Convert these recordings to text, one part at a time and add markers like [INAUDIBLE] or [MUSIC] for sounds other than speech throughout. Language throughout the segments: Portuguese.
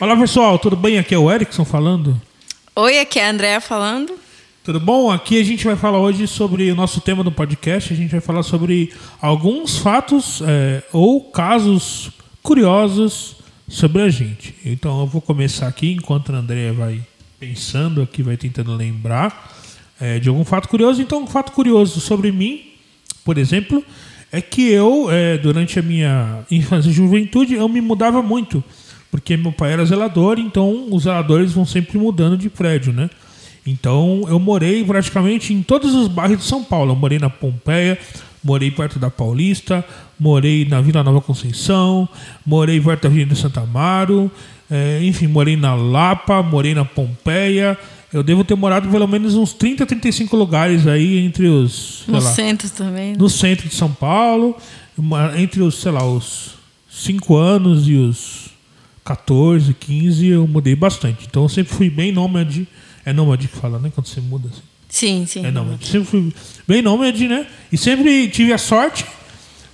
Olá pessoal, tudo bem? Aqui é o Erickson falando. Oi, aqui é a Andrea falando. Tudo bom? Aqui a gente vai falar hoje sobre o nosso tema do podcast. A gente vai falar sobre alguns fatos é, ou casos curiosos sobre a gente. Então eu vou começar aqui enquanto a Andrea vai pensando aqui, vai tentando lembrar é, de algum fato curioso. Então, um fato curioso sobre mim, por exemplo, é que eu, é, durante a minha infância e juventude, eu me mudava muito porque meu pai era zelador, então os zeladores vão sempre mudando de prédio, né? Então eu morei praticamente em todos os bairros de São Paulo. Eu morei na Pompeia, morei perto da Paulista, morei na Vila Nova Conceição, morei perto da Avenida Santa Amaro, é, enfim, morei na Lapa, morei na Pompeia. Eu devo ter morado pelo menos uns 30, 35 lugares aí entre os. No lá, centro também. Né? No centro de São Paulo, entre os, sei lá, os 5 anos e os 14, 15, eu mudei bastante. Então eu sempre fui bem nômade. É nômade que fala, né? Quando você muda assim. Sim, sim. É nômade. Sempre fui bem nômade, né? E sempre tive a sorte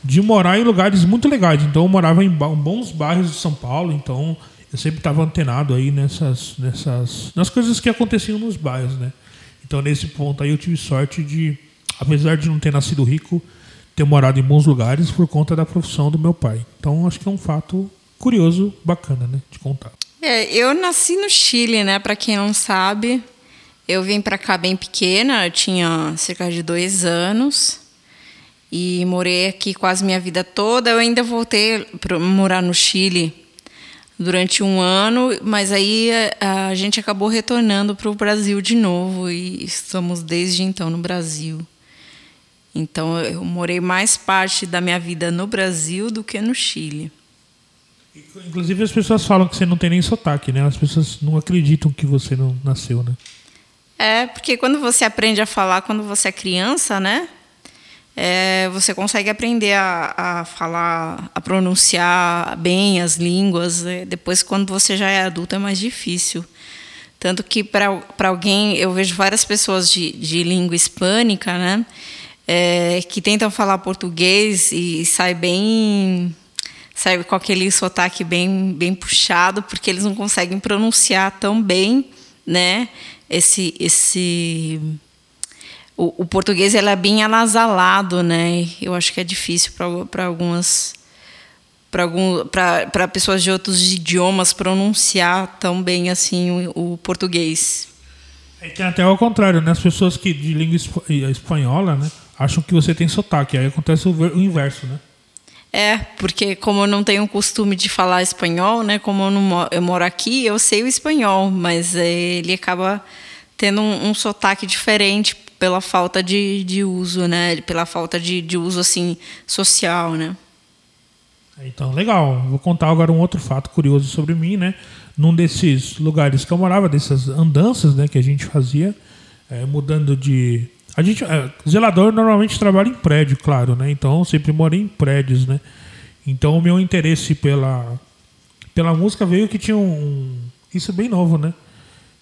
de morar em lugares muito legais. Então eu morava em bons bairros de São Paulo. Então eu sempre estava antenado aí nessas, nessas. nas coisas que aconteciam nos bairros, né? Então nesse ponto aí eu tive sorte de, apesar de não ter nascido rico, ter morado em bons lugares por conta da profissão do meu pai. Então acho que é um fato curioso, bacana, né, de contar. É, eu nasci no Chile, né? Para quem não sabe, eu vim para cá bem pequena, eu tinha cerca de dois anos e morei aqui quase minha vida toda. Eu ainda voltei para morar no Chile durante um ano, mas aí a, a gente acabou retornando para o Brasil de novo e estamos desde então no Brasil. Então eu morei mais parte da minha vida no Brasil do que no Chile. Inclusive as pessoas falam que você não tem nem sotaque, né? As pessoas não acreditam que você não nasceu, né? É, porque quando você aprende a falar quando você é criança, né? É, você consegue aprender a, a, falar, a pronunciar bem as línguas. Né? Depois, quando você já é adulto, é mais difícil. Tanto que, para alguém, eu vejo várias pessoas de, de língua hispânica, né? É, que tentam falar português e sai bem sabe, com aquele sotaque bem, bem puxado, porque eles não conseguem pronunciar tão bem, né? Esse, esse o, o português ele é bem anasalado, né? Eu acho que é difícil para algumas para para pessoas de outros idiomas pronunciar tão bem assim o, o português. É, tem até ao contrário, né? As pessoas que de língua espanhola, né, acham que você tem sotaque. Aí acontece o, o inverso, né? É, porque como eu não tenho o costume de falar espanhol, né? Como eu, não, eu moro aqui, eu sei o espanhol, mas ele acaba tendo um, um sotaque diferente pela falta de, de uso, né? Pela falta de, de uso assim social, né? Então, legal. Vou contar agora um outro fato curioso sobre mim, né? Num desses lugares que eu morava, dessas andanças, né, que a gente fazia, é, mudando de a gente, é, zelador normalmente trabalha em prédio, claro, né? Então sempre morei em prédios, né? Então o meu interesse pela, pela música veio que tinha um. Isso é bem novo, né?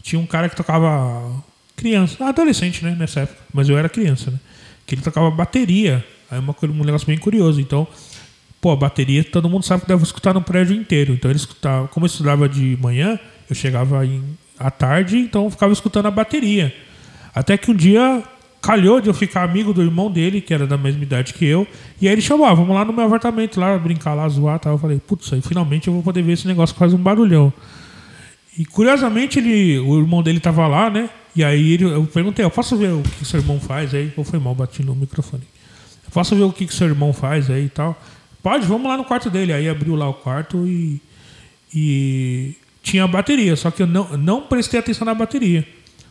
Tinha um cara que tocava. Criança, adolescente, né? Nessa época. Mas eu era criança, né? Que ele tocava bateria. Aí uma, um negócio bem curioso. Então, pô, a bateria todo mundo sabe que deve escutar no prédio inteiro. Então ele escutava. Como eu estudava de manhã, eu chegava em, à tarde, então eu ficava escutando a bateria. Até que um dia calhou de eu ficar amigo do irmão dele, que era da mesma idade que eu. E aí ele chamou, ah, vamos lá no meu apartamento, lá brincar lá, zoar tal. Eu falei, putz, aí finalmente eu vou poder ver esse negócio que faz um barulhão. E curiosamente ele, o irmão dele tava lá, né? E aí ele, eu perguntei, eu posso ver o que seu irmão faz aí? Ou foi mal, bati no microfone. Eu posso ver o que seu irmão faz aí e tal? Pode, vamos lá no quarto dele. Aí abriu lá o quarto e, e tinha a bateria, só que eu não, não prestei atenção na bateria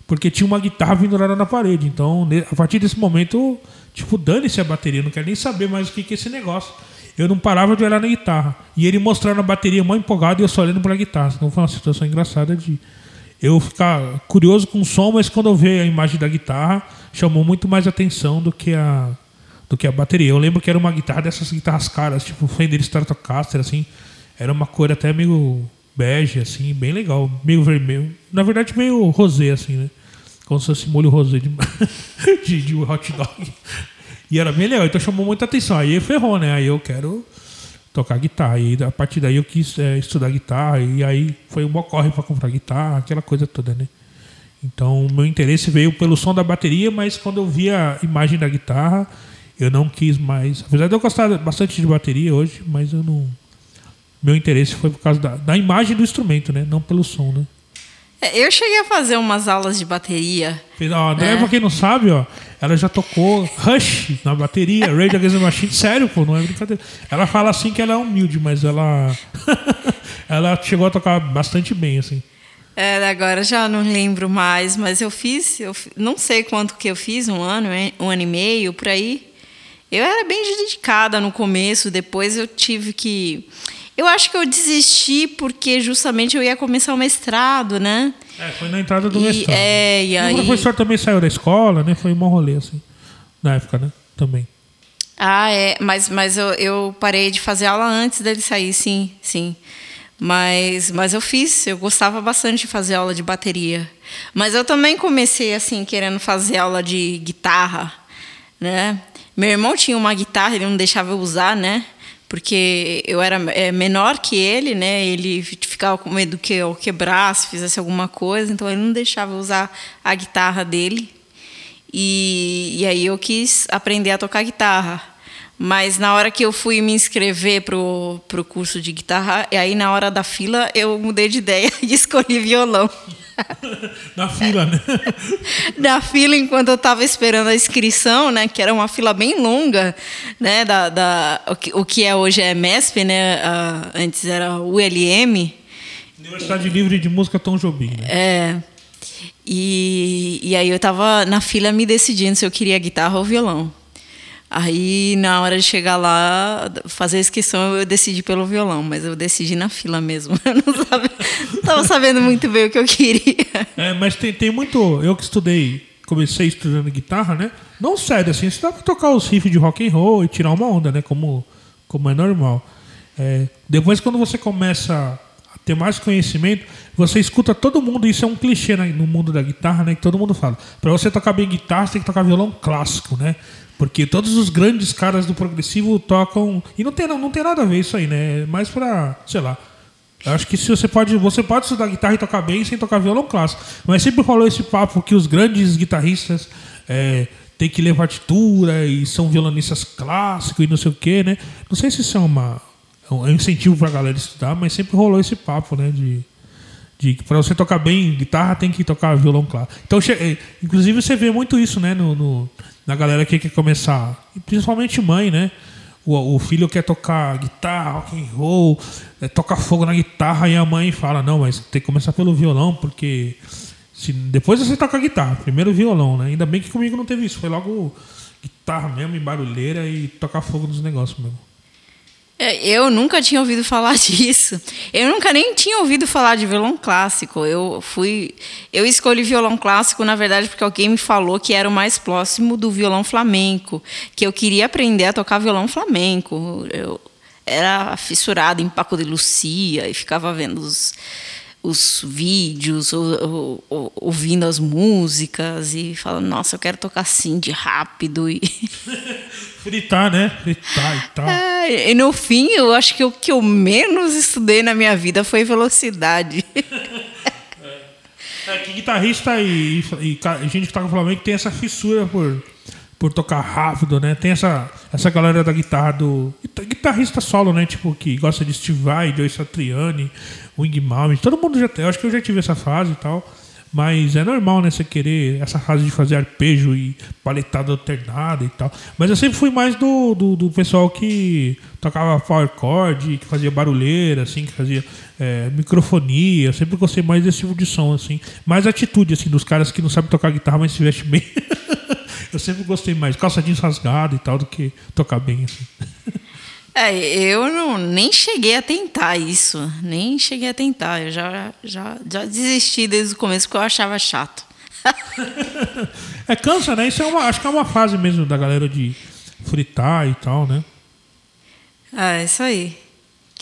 porque tinha uma guitarra pendurada na parede. Então, a partir desse momento, tipo, dane-se a bateria, não quero nem saber mais o que, que é esse negócio. Eu não parava de olhar na guitarra. E ele mostrando a bateria mó empolgado e eu só olhando a guitarra. Então foi uma situação engraçada de eu ficar curioso com o som, mas quando eu vi a imagem da guitarra, chamou muito mais atenção do que a do que a bateria. Eu lembro que era uma guitarra dessas guitarras caras, tipo Fender Stratocaster assim, era uma cor até meio bege, assim, bem legal. Meio vermelho. Na verdade, meio rosé, assim, né? Como se fosse molho rosé de, [LAUGHS] de, de hot dog. E era bem legal, então chamou muita atenção. Aí ferrou, né? Aí eu quero tocar guitarra. E a partir daí eu quis é, estudar guitarra e aí foi um corre para comprar guitarra, aquela coisa toda, né? Então, meu interesse veio pelo som da bateria, mas quando eu vi a imagem da guitarra, eu não quis mais. Apesar de eu gostar bastante de bateria hoje, mas eu não. Meu interesse foi por causa da, da imagem do instrumento, né? Não pelo som, né? É, eu cheguei a fazer umas aulas de bateria. A André, pra quem não sabe, ó, ela já tocou Rush na bateria, Rage Against the Machine, sério, pô, não é brincadeira. Ela fala assim que ela é humilde, mas ela. [LAUGHS] ela chegou a tocar bastante bem, assim. É, agora já não lembro mais, mas eu fiz, eu não sei quanto que eu fiz, um ano, um ano e meio, por aí. Eu era bem dedicada no começo, depois eu tive que. Eu acho que eu desisti porque justamente eu ia começar o mestrado, né? É, foi na entrada do e, mestrado. É, e aí... O professor também saiu da escola, né? Foi um rolê, assim, na época, né? Também. Ah, é, mas, mas eu, eu parei de fazer aula antes dele sair, sim, sim. Mas, mas eu fiz, eu gostava bastante de fazer aula de bateria. Mas eu também comecei assim, querendo fazer aula de guitarra, né? Meu irmão tinha uma guitarra, ele não deixava eu usar, né? Porque eu era é, menor que ele, né? Ele ficava com medo que eu quebrasse, fizesse alguma coisa, então ele não deixava eu usar a guitarra dele. E, e aí eu quis aprender a tocar guitarra. Mas na hora que eu fui me inscrever pro, pro curso de guitarra, e aí na hora da fila eu mudei de ideia [LAUGHS] e escolhi violão. [LAUGHS] na fila, né? [LAUGHS] na fila, enquanto eu estava esperando a inscrição, né? Que era uma fila bem longa, né? Da, da, o, que, o que é hoje é MESP, né? Uh, antes era ULM. Universidade Livre de Música Tom Jobim. Né? É. E, e aí eu estava na fila me decidindo se eu queria guitarra ou violão. Aí, na hora de chegar lá, fazer a inscrição, eu decidi pelo violão, mas eu decidi na fila mesmo. [LAUGHS] Eu não estava sabendo muito bem o que eu queria. É, mas tem, tem muito. Eu que estudei, comecei estudando guitarra, né? Não sério, assim, você dá pra tocar os riffs de rock and roll e tirar uma onda, né? Como, como é normal. É, depois, quando você começa ter mais conhecimento, você escuta todo mundo, isso é um clichê no mundo da guitarra, né? Que todo mundo fala. Para você tocar bem guitarra, você tem que tocar violão clássico, né? Porque todos os grandes caras do progressivo tocam. E não tem, não, não tem nada a ver isso aí, né? É mais pra, sei lá. Acho que se você pode. Você pode estudar guitarra e tocar bem sem tocar violão clássico. Mas sempre falou esse papo que os grandes guitarristas é, têm que ler partitura e são violonistas clássicos e não sei o quê, né? Não sei se isso é uma. É um incentivo pra galera estudar, mas sempre rolou esse papo, né? De, de para você tocar bem guitarra tem que tocar violão clássico. Então, é, inclusive você vê muito isso, né? No, no na galera que quer começar, principalmente mãe, né? O, o, filho quer tocar guitarra, rock and roll, é, toca fogo na guitarra e a mãe fala não, mas tem que começar pelo violão porque se, depois você toca guitarra, primeiro violão, né? Ainda bem que comigo não teve isso, foi logo guitarra mesmo e barulheira e tocar fogo nos negócios mesmo. É, eu nunca tinha ouvido falar [LAUGHS] disso. Eu nunca nem tinha ouvido falar de violão clássico. Eu fui, eu escolhi violão clássico na verdade porque alguém me falou que era o mais próximo do violão flamenco, que eu queria aprender a tocar violão flamenco. Eu era fissurada em Paco de Lucia e ficava vendo os os vídeos, ou, ou, ouvindo as músicas e falando, nossa, eu quero tocar assim de rápido. E... [LAUGHS] Fritar, né? Fritar e tal. É, e no fim, eu acho que o que eu menos estudei na minha vida foi velocidade. é. que guitarrista e, e, e gente que toca Flamengo tem essa fissura por por tocar rápido, né? Tem essa, essa galera da guitarra do. Guitarrista solo, né? Tipo, que gosta de Steve Vai, Joe Satriani, Wing Malmsteen. Todo mundo já tem. Eu acho que eu já tive essa fase e tal. Mas é normal, né? Você querer essa fase de fazer arpejo e paletada alternada e tal. Mas eu sempre fui mais do, do, do pessoal que tocava power chord, que fazia barulheira, assim, que fazia é, microfonia. Eu sempre gostei mais desse tipo de som, assim. Mais atitude, assim, dos caras que não sabem tocar guitarra, mas se veste bem. [LAUGHS] Eu sempre gostei mais calça jeans rasgada e tal do que tocar bem assim. [LAUGHS] É, eu não, nem cheguei a tentar isso, nem cheguei a tentar. Eu já, já, já desisti desde o começo porque eu achava chato. [LAUGHS] é, cansa, né? Isso é uma, acho que é uma fase mesmo da galera de fritar e tal, né? É, isso aí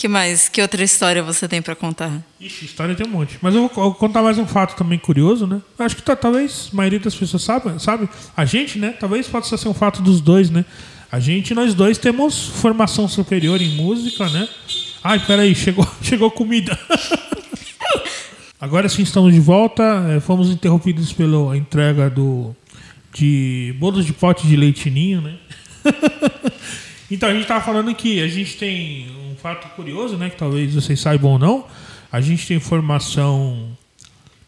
que mais? Que outra história você tem para contar? Ixi, história tem um monte. Mas eu vou, contar mais um fato também curioso, né? Acho que talvez a maioria das pessoas sabe, sabe. A gente, né? Talvez possa ser um fato dos dois, né? A gente, nós dois, temos formação superior em música, né? Ai, peraí, chegou, [LAUGHS] chegou comida. [LAUGHS] Agora sim estamos de volta. É, fomos interrompidos pela entrega do, de bolos de pote de leitinho, né? [LAUGHS] então a gente estava falando que a gente tem um fato curioso, né? Que talvez vocês saibam ou não. A gente tem formação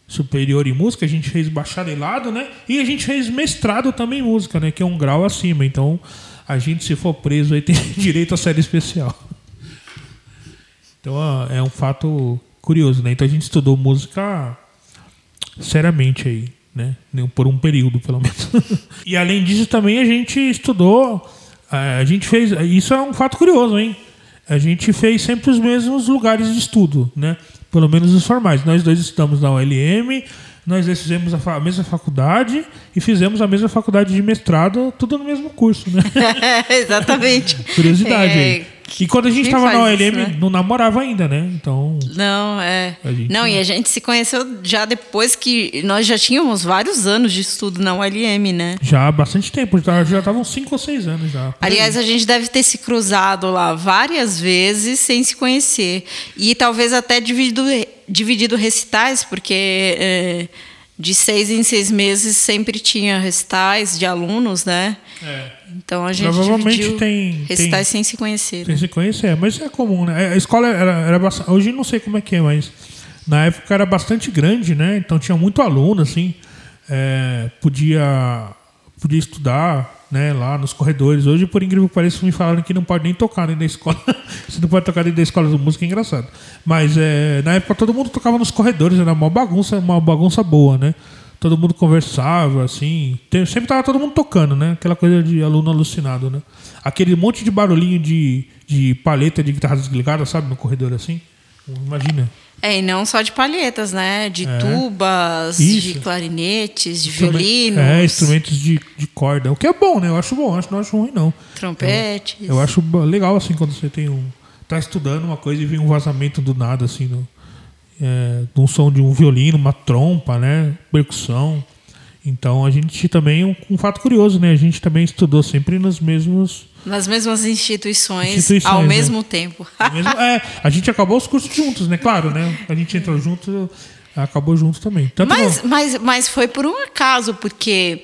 superior em música, a gente fez bacharelado, né? E a gente fez mestrado também em música, né? Que é um grau acima. Então a gente, se for preso, aí tem [LAUGHS] direito a série especial. Então é um fato curioso, né? Então a gente estudou música seriamente aí né? Por um período, pelo menos. [LAUGHS] e além disso, também a gente estudou, a gente fez. Isso é um fato curioso, hein? A gente fez sempre os mesmos lugares de estudo, né? Pelo menos os formais. Nós dois estudamos na ULM, nós fizemos a, mesma faculdade e fizemos a mesma faculdade de mestrado, tudo no mesmo curso, né? [LAUGHS] Exatamente. Curiosidade é. E quando a gente estava na OLM, isso, né? não namorava ainda, né? Então. Não, é. Não, e a gente se conheceu já depois que nós já tínhamos vários anos de estudo na ULM, né? Já há bastante tempo, já estavam cinco ou seis anos já. Aliás, a gente deve ter se cruzado lá várias vezes sem se conhecer. E talvez até dividido, dividido recitais, porque. É, de seis em seis meses sempre tinha recitais de alunos, né? É. Então a gente Provavelmente tem recitais tem, sem se conhecer. Sem né? se conhecer, mas é comum, né? A escola era, era bastante, hoje não sei como é que é, mas na época era bastante grande, né? Então tinha muito aluno, assim, é, podia podia estudar né, lá nos corredores. Hoje, por incrível que pareça, me falaram que não pode nem tocar dentro da escola. [LAUGHS] Você não pode tocar dentro da escola de música, é engraçado. Mas é, na época todo mundo tocava nos corredores, era uma bagunça, uma bagunça boa, né? Todo mundo conversava, assim. Tem, sempre tava todo mundo tocando, né? Aquela coisa de aluno alucinado, né? Aquele monte de barulhinho de, de paleta de guitarra desligada, sabe? No corredor assim. Imagina. É, e não só de palhetas, né? De é. tubas, Isso. de clarinetes, de violinos. É, instrumentos de, de corda. O que é bom, né? Eu acho bom, acho, não acho ruim, não. Trompetes. Eu, eu acho legal, assim, quando você tem um. tá estudando uma coisa e vem um vazamento do nada, assim, no, é, um som de um violino, uma trompa, né? Percussão. Então a gente também, um, um fato curioso, né? A gente também estudou sempre nos mesmos nas mesmas instituições, instituições ao né? mesmo tempo. mesmo, é, a gente acabou os cursos juntos, né? Claro, né? A gente entrou junto, acabou junto também. Tanto mas, mas, mas foi por um acaso, porque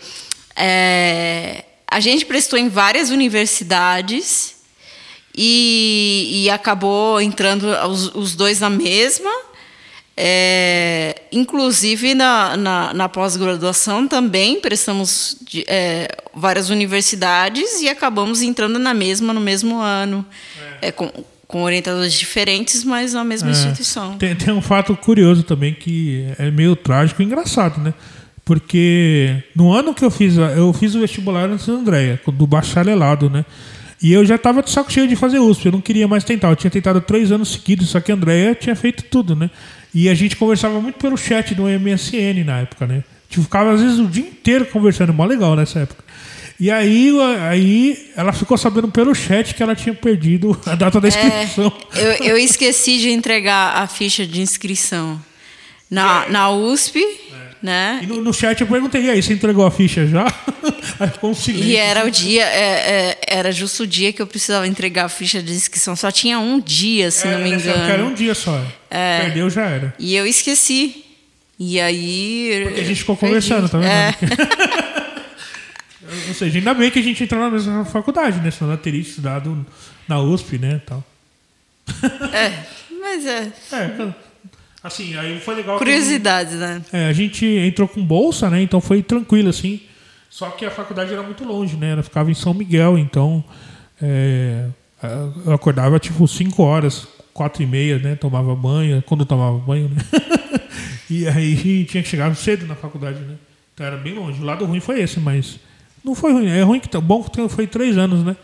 é, a gente prestou em várias universidades e, e acabou entrando os, os dois na mesma. É, inclusive na, na, na pós-graduação também prestamos de, é, várias universidades e acabamos entrando na mesma no mesmo ano, é. é com, com orientadores diferentes, mas na mesma é. instituição. Tem, tem um fato curioso também que é meio trágico e engraçado, né? Porque no ano que eu fiz, eu fiz o vestibular no Santa Andréia, do bacharelado, né? E eu já estava de saco cheio de fazer USP, eu não queria mais tentar. Eu tinha tentado três anos seguidos, só que a Andréia tinha feito tudo, né? E a gente conversava muito pelo chat do MSN na época, né? Tipo, ficava às vezes o dia inteiro conversando, mó legal nessa época. E aí, aí ela ficou sabendo pelo chat que ela tinha perdido a data da é, inscrição. É, eu, eu [LAUGHS] esqueci de entregar a ficha de inscrição na, é. na USP. É. Né? E no, no, chat eu perguntei, e aí, você entregou a ficha já? [LAUGHS] aí ficou um silêncio. E era o dia, é, é, era justo o dia que eu precisava entregar a ficha de inscrição. Só tinha um dia, se não me engano. Era um dia só. É. Perdeu, já era. E eu esqueci. E aí. Porque a gente ficou perdi. conversando, tá vendo? É. [LAUGHS] Ou seja, ainda bem que a gente entrou na mesma faculdade, né? Senão ela teria estudado na USP, né? Tal. É, mas é. É, assim, aí foi legal. Curiosidades, né? É, a gente entrou com bolsa, né? Então foi tranquilo, assim. Só que a faculdade era muito longe, né? Ela ficava em São Miguel, então. É, eu acordava tipo 5 horas, quatro e meia, né? Tomava banho, quando eu tomava banho, né? [LAUGHS] e aí tinha que chegar cedo na faculdade, né? Então era bem longe. O lado ruim foi esse, mas não foi ruim. É ruim que tá bom que foi três anos, né?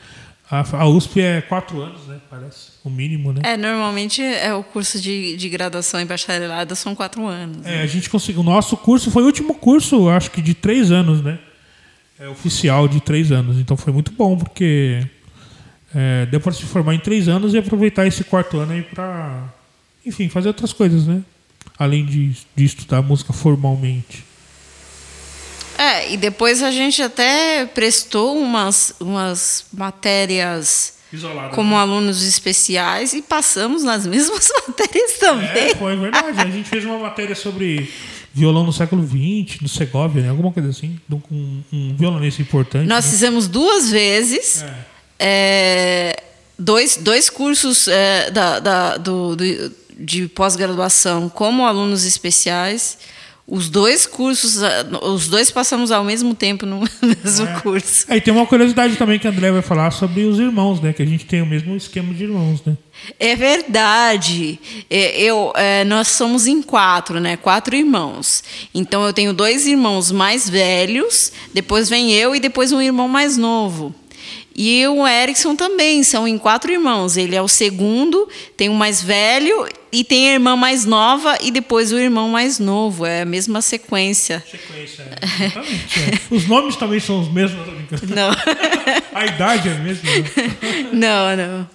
A, a USP é quatro anos, né? Parece. O mínimo, né? É, normalmente é o curso de, de graduação em bacharelado são quatro anos. É, né? a gente conseguiu. O nosso curso foi o último curso, acho que de três anos, né? É oficial de três anos. Então foi muito bom, porque é, deu para se formar em três anos e aproveitar esse quarto ano aí para, enfim, fazer outras coisas, né? Além de, de estudar música formalmente. É, e depois a gente até prestou umas, umas matérias Isolado. como alunos especiais e passamos nas [LAUGHS] mesmas matérias também. É, foi verdade. A gente fez uma matéria sobre violão no século XX, no Segovia, né? Alguma coisa assim. Com um, um violonista importante. Nós né? fizemos duas vezes. É. é, dois, dois cursos é, da, da- do, do- de pós-graduação como alunos especiais. Os dois cursos, os dois passamos ao mesmo tempo no [LAUGHS] mesmo É. curso. Aí tem uma curiosidade também que a André vai falar sobre os irmãos, né? Que a gente tem o mesmo esquema de irmãos, né? É verdade. É, Eu, é, nós somos em quatro, né? Quatro irmãos. Então eu tenho dois irmãos mais velhos, depois vem eu e depois um irmão mais novo. E o Erickson também, são em quatro irmãos. Ele é o segundo, tem o mais velho e tem a irmã mais nova e depois o irmão mais novo. É a mesma sequência. Sequência, é. Exatamente. é. Os nomes também são os mesmos, não [LAUGHS] A idade é a mesma. né? não, não.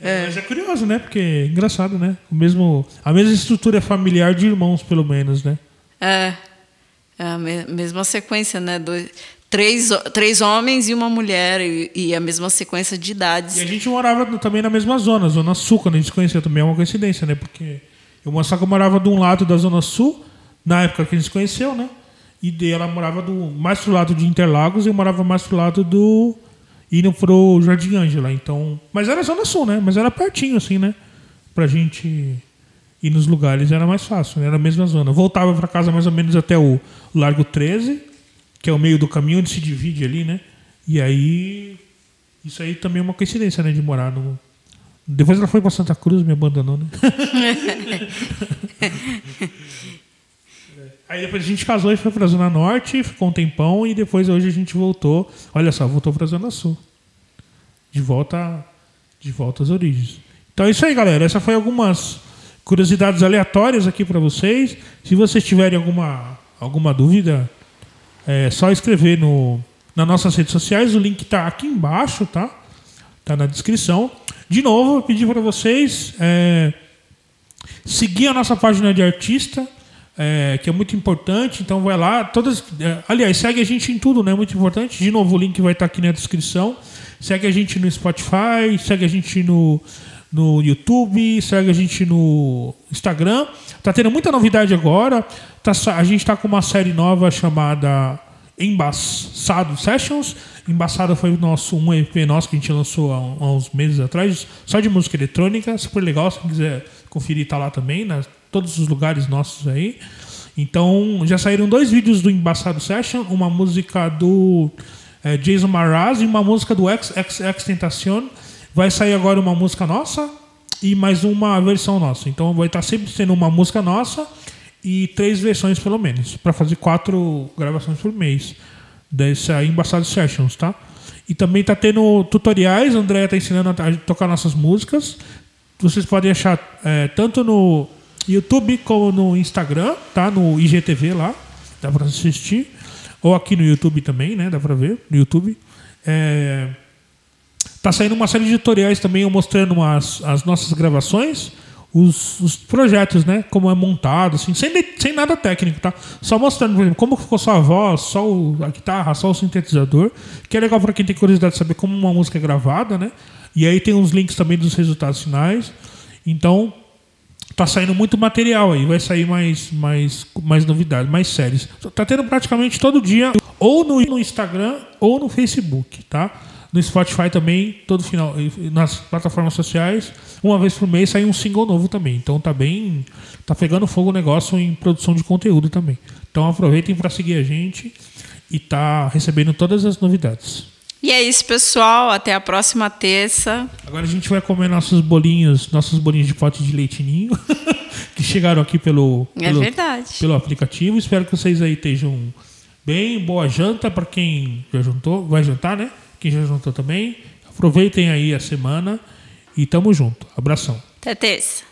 É, Mas é curioso, né? Porque é engraçado, né? O mesmo, a mesma estrutura familiar de irmãos, pelo menos, né? É, é a me- mesma sequência, né? Dois, três, três homens e uma mulher, e, e a mesma sequência de idades. E a gente morava também na mesma zona, Zona Sul, quando a gente se conheceu também é uma coincidência, né? Porque eu só que eu morava de um lado da Zona Sul, na época que a gente se conheceu, né? E ela morava do, mais pro lado de Interlagos e eu morava mais pro lado do. indo pro Jardim Ângela. Então. Mas era Zona Sul, né? Mas era pertinho, assim, né? Pra gente ir nos lugares era mais fácil, né? Era a mesma zona. Voltava pra casa mais ou menos até o Largo 13, que é o meio do caminho onde se divide ali, né? E aí. Isso aí também é uma coincidência, né? De morar no. Depois ela foi pra Santa Cruz me abandonou, né? [LAUGHS] Aí depois a gente casou e foi pra Zona Norte, ficou um tempão e depois hoje a gente voltou. Olha só, voltou pra Zona Sul. De volta, de volta às origens. Então é isso aí, galera. Essa foi algumas curiosidades aleatórias aqui pra vocês. Se vocês tiverem alguma, alguma dúvida, é só escrever no, nas nossas redes sociais. O link tá aqui embaixo, tá? Tá na descrição. De novo, eu pedi para vocês é, seguir a nossa página de artista, é, que é muito importante. Então vai lá. Todas, é, aliás, segue a gente em tudo, né? Muito importante. De novo, o link vai estar aqui na descrição. Segue a gente no Spotify, segue a gente no, no YouTube, segue a gente no Instagram. Tá tendo muita novidade agora. Tá, a gente tá com uma série nova chamada Embaçado Sessions. Embaçado foi o nosso um EP nosso que a gente lançou há, há uns meses atrás, só de música eletrônica, super legal. Se quiser conferir, tá lá também, nas todos os lugares nossos aí. Então, já saíram dois vídeos do Embaçado Session, uma música do eh, Jason Mraz e uma música do X, X, X Tentacion. Vai sair agora uma música nossa e mais uma versão nossa. Então vai estar sempre sendo uma música nossa e três versões pelo menos, para fazer quatro gravações por mês dessa Embaçado Sessions, tá? E também tá tendo tutoriais, a Andrea tá ensinando a tocar nossas músicas. Vocês podem achar é, tanto no YouTube como no Instagram, tá? No IGTV lá, dá para assistir. Ou aqui no YouTube também, né? Dá para ver no YouTube. É, Tá saindo uma série de tutoriais também mostrando as, as nossas gravações, os, os projetos, né? Como é montado, assim, sem, de- sem nada técnico, tá? Só mostrando, por exemplo, como ficou só a voz, só o- a guitarra, só o sintetizador, que é legal para quem tem curiosidade de saber como uma música é gravada, né? E aí tem uns links também dos resultados finais. Então, tá saindo muito material aí, vai sair mais, mais, mais novidades, mais séries. Tá tendo praticamente todo dia, ou no, no Instagram ou no Facebook, tá? No Spotify também, todo final, nas plataformas sociais, uma vez por mês sai um single novo também. Então tá bem, tá pegando fogo o negócio em produção de conteúdo também. Então aproveitem para seguir a gente e tá recebendo todas as novidades. E é isso, pessoal. Até a próxima terça. Agora a gente vai comer nossos bolinhos, nossos bolinhos de pote de leitinho [LAUGHS] que chegaram aqui pelo, É pelo, verdade. pelo aplicativo. Espero que vocês aí estejam bem, boa janta para quem já jantou, vai jantar, né? Quem já jantou também. Aproveitem aí a semana e tamo junto. Abração. Até terça.